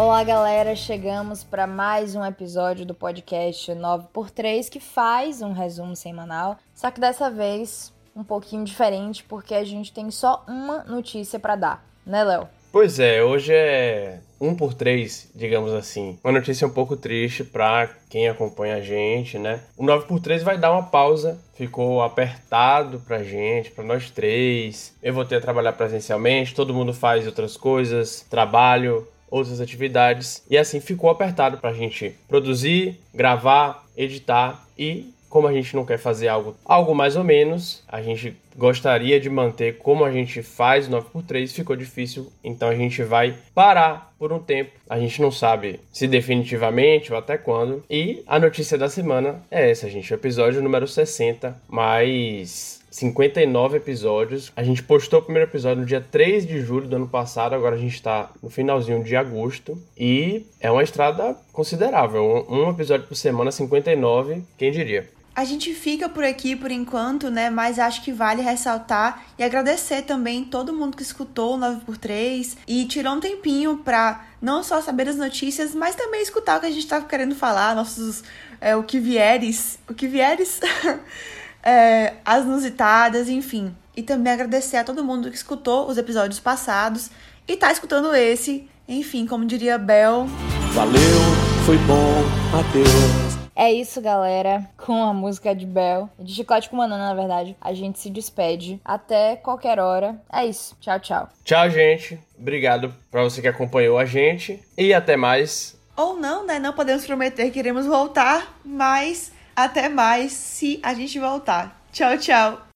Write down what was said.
Olá, galera! Chegamos para mais um episódio do podcast 9x3 que faz um resumo semanal, só que dessa vez um pouquinho diferente porque a gente tem só uma notícia para dar, né, Léo? Pois é, hoje é um por três, digamos assim. Uma notícia um pouco triste para quem acompanha a gente, né? O 9 por 3 vai dar uma pausa. Ficou apertado pra gente, pra nós três. Eu vou ter a trabalhar presencialmente, todo mundo faz outras coisas, trabalho, outras atividades. E assim ficou apertado para a gente produzir, gravar, editar e como a gente não quer fazer algo, algo mais ou menos, a gente gostaria de manter como a gente faz 9x3, ficou difícil, então a gente vai parar por um tempo. A gente não sabe se definitivamente ou até quando. E a notícia da semana é essa, gente, o episódio número 60, mais 59 episódios. A gente postou o primeiro episódio no dia 3 de julho do ano passado, agora a gente está no finalzinho de agosto. E é uma estrada considerável. Um episódio por semana, 59, quem diria? A gente fica por aqui por enquanto, né? Mas acho que vale ressaltar e agradecer também todo mundo que escutou o 9x3 e tirou um tempinho pra não só saber as notícias, mas também escutar o que a gente tava querendo falar, nossos. É, o que vieres. O que vieres. é, as inusitadas, enfim. E também agradecer a todo mundo que escutou os episódios passados e tá escutando esse. Enfim, como diria Bel. Valeu, foi bom, adeus. É isso, galera. Com a música de Bel, de Chiclete com Banana, na verdade, a gente se despede. Até qualquer hora. É isso. Tchau, tchau. Tchau, gente. Obrigado pra você que acompanhou a gente. E até mais. Ou não, né? Não podemos prometer que iremos voltar, mas até mais se a gente voltar. Tchau, tchau.